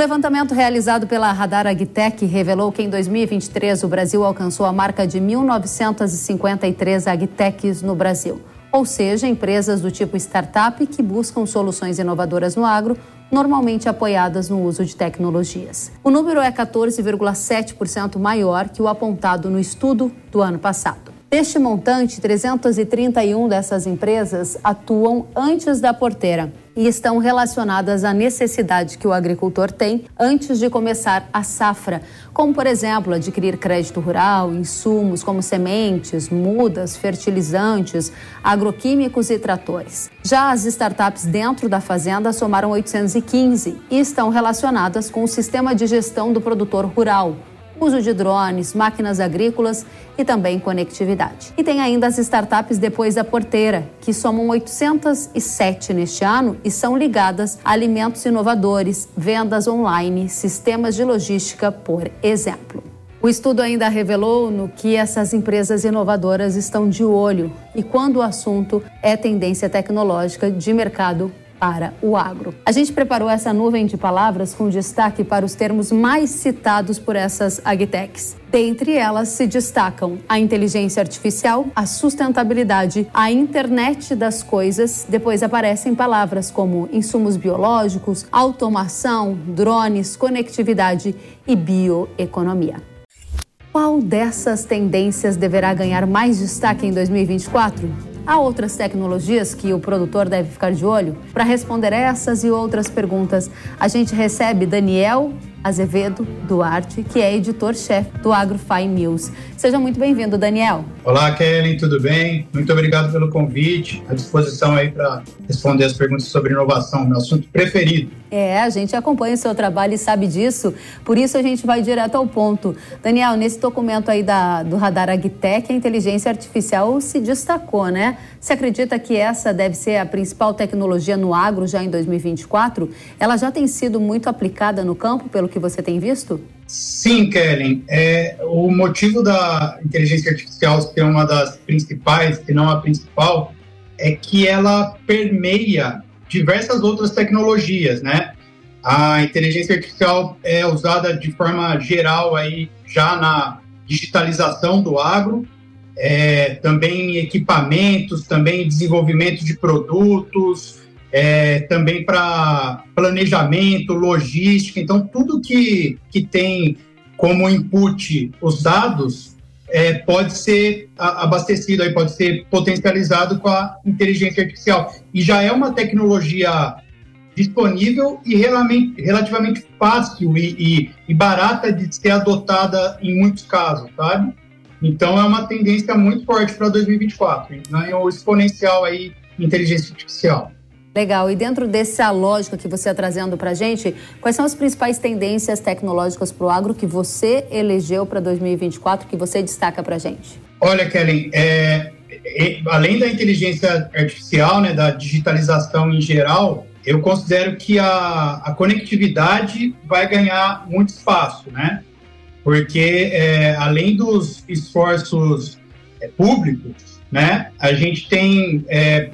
levantamento realizado pela Radar Agtech revelou que em 2023 o Brasil alcançou a marca de 1.953 agtechs no Brasil, ou seja, empresas do tipo startup que buscam soluções inovadoras no agro, normalmente apoiadas no uso de tecnologias. O número é 14,7% maior que o apontado no estudo do ano passado. Deste montante, 331 dessas empresas atuam antes da porteira e estão relacionadas à necessidade que o agricultor tem antes de começar a safra, como, por exemplo, adquirir crédito rural, insumos como sementes, mudas, fertilizantes, agroquímicos e tratores. Já as startups dentro da fazenda somaram 815 e estão relacionadas com o sistema de gestão do produtor rural uso de drones, máquinas agrícolas e também conectividade. E tem ainda as startups depois da porteira, que somam 807 neste ano e são ligadas a alimentos inovadores, vendas online, sistemas de logística, por exemplo. O estudo ainda revelou no que essas empresas inovadoras estão de olho e quando o assunto é tendência tecnológica de mercado para o agro. A gente preparou essa nuvem de palavras com destaque para os termos mais citados por essas agtechs. Dentre elas se destacam a inteligência artificial, a sustentabilidade, a internet das coisas. Depois aparecem palavras como insumos biológicos, automação, drones, conectividade e bioeconomia. Qual dessas tendências deverá ganhar mais destaque em 2024? Há outras tecnologias que o produtor deve ficar de olho? Para responder essas e outras perguntas, a gente recebe Daniel Azevedo Duarte, que é editor-chefe do AgroFi News. Seja muito bem-vindo, Daniel. Olá, Kellen, tudo bem? Muito obrigado pelo convite. À disposição aí para responder as perguntas sobre inovação, meu assunto preferido. É, a gente acompanha o seu trabalho e sabe disso, por isso a gente vai direto ao ponto. Daniel, nesse documento aí da, do Radar Agtech, a inteligência artificial se destacou, né? Você acredita que essa deve ser a principal tecnologia no agro já em 2024? Ela já tem sido muito aplicada no campo, pelo que você tem visto? Sim, Kellen. É, o motivo da inteligência artificial ser uma das principais, se não a principal, é que ela permeia diversas outras tecnologias, né? A inteligência artificial é usada de forma geral aí já na digitalização do agro, é, também em equipamentos, também em desenvolvimento de produtos, é, também para planejamento, logística. Então, tudo que, que tem como input os dados é, pode ser abastecido, aí pode ser potencializado com a inteligência artificial. E já é uma tecnologia disponível e relativamente fácil e, e, e barata de ser adotada em muitos casos, sabe? Então é uma tendência muito forte para 2024, né? o exponencial aí inteligência artificial. Legal. E dentro dessa lógica que você está trazendo para a gente, quais são as principais tendências tecnológicas para o agro que você elegeu para 2024, que você destaca para a gente? Olha, Kellen, é, é, além da inteligência artificial, né, da digitalização em geral, eu considero que a, a conectividade vai ganhar muito espaço, né? Porque é, além dos esforços é, públicos, né, a gente tem é,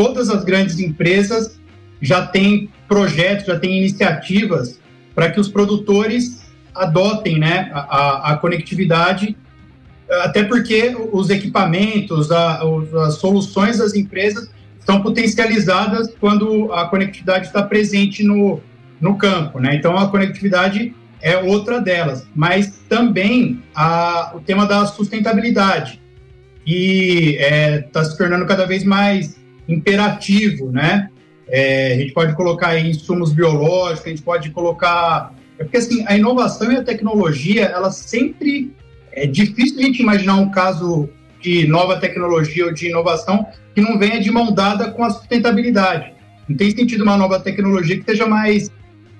todas as grandes empresas já têm projetos, já têm iniciativas para que os produtores adotem né, a, a, conectividade, até porque os equipamentos, a, as soluções das empresas são potencializadas quando a conectividade está presente no, no campo. Né? Então, a conectividade é outra delas, mas também a, o tema da sustentabilidade, que está é, tá se tornando cada vez mais imperativo, né? É, a gente pode colocar insumos biológicos, a gente pode colocar. É porque assim, a inovação e a tecnologia, ela sempre. É difícil a gente imaginar um caso de nova tecnologia ou de inovação que não venha de mão dada com a sustentabilidade. Não tem sentido uma nova tecnologia que seja mais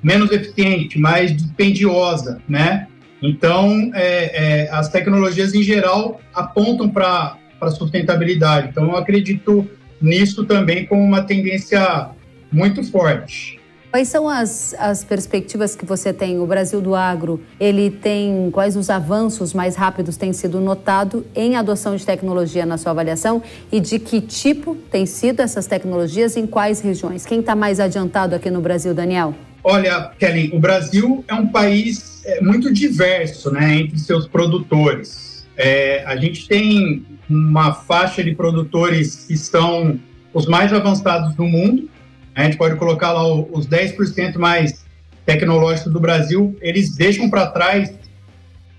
menos eficiente, mais dispendiosa, né? Então, é, é, as tecnologias em geral apontam para a sustentabilidade. Então, eu acredito nisso também como uma tendência muito forte. Quais são as, as perspectivas que você tem? O Brasil do agro, ele tem quais os avanços mais rápidos têm sido notado em adoção de tecnologia na sua avaliação e de que tipo têm sido essas tecnologias em quais regiões? Quem está mais adiantado aqui no Brasil, Daniel? Olha, Kelly, o Brasil é um país é, muito diverso né, entre seus produtores. É, a gente tem uma faixa de produtores que são os mais avançados do mundo. A gente pode colocar lá os 10% mais tecnológicos do Brasil. Eles deixam para trás,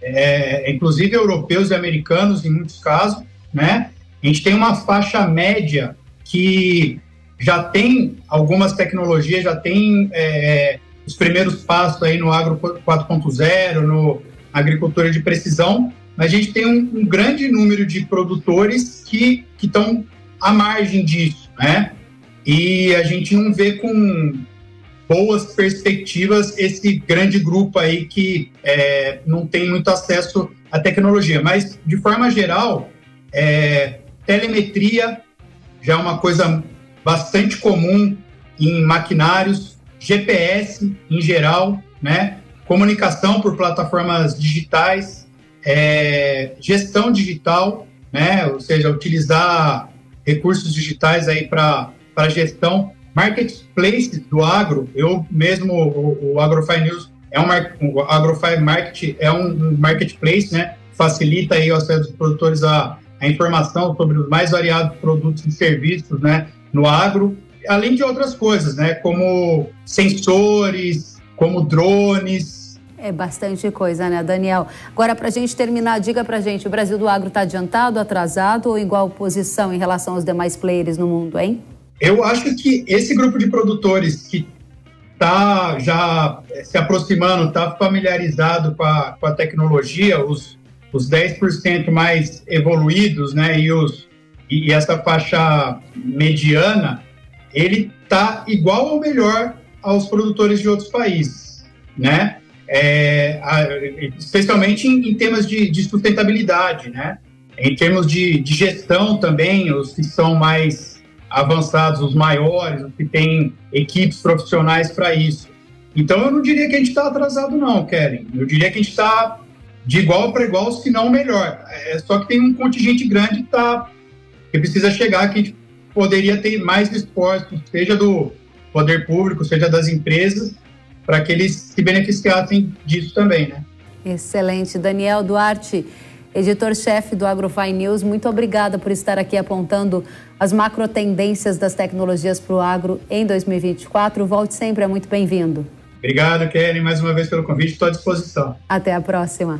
é, inclusive europeus e americanos, em muitos casos. Né? A gente tem uma faixa média que já tem algumas tecnologias, já tem é, os primeiros passos aí no agro 4.0, no agricultura de precisão, a gente tem um, um grande número de produtores que estão à margem disso, né? E a gente não vê com boas perspectivas esse grande grupo aí que é, não tem muito acesso à tecnologia. Mas, de forma geral, é, telemetria já é uma coisa bastante comum em maquinários, GPS em geral, né? comunicação por plataformas digitais, é, gestão digital, né? ou seja, utilizar recursos digitais aí para gestão, marketplace do agro, eu mesmo, o, o AgroFi News é um, o AgroFi Market é um marketplace, né? facilita aí o acesso dos produtores a, a informação sobre os mais variados produtos e serviços, né? no agro, além de outras coisas, né? Como sensores, como drones. É bastante coisa, né, Daniel? Agora, para a gente terminar, diga para a gente, o Brasil do agro está adiantado, atrasado ou igual posição em relação aos demais players no mundo, hein? Eu acho que esse grupo de produtores que está já se aproximando, está familiarizado com a, com a tecnologia, os, os 10% mais evoluídos, né, e os e essa faixa mediana, ele está igual ou melhor aos produtores de outros países, né? É, especialmente em, em temas de, de, sustentabilidade, né? Em termos de, de, gestão também, os que são mais avançados, os maiores, os que têm equipes profissionais para isso. Então, eu não diria que a gente está atrasado, não, Keren. Eu diria que a gente está de igual para igual, se não melhor. É, só que tem um contingente grande que está que precisa chegar que a gente poderia ter mais esforços, seja do poder público, seja das empresas, para que eles se beneficiassem disso também, né? Excelente. Daniel Duarte, editor-chefe do AgroFi News, muito obrigada por estar aqui apontando as macro tendências das tecnologias para o agro em 2024. Volte sempre, é muito bem-vindo. Obrigado, Kelly, mais uma vez pelo convite, estou à disposição. Até a próxima.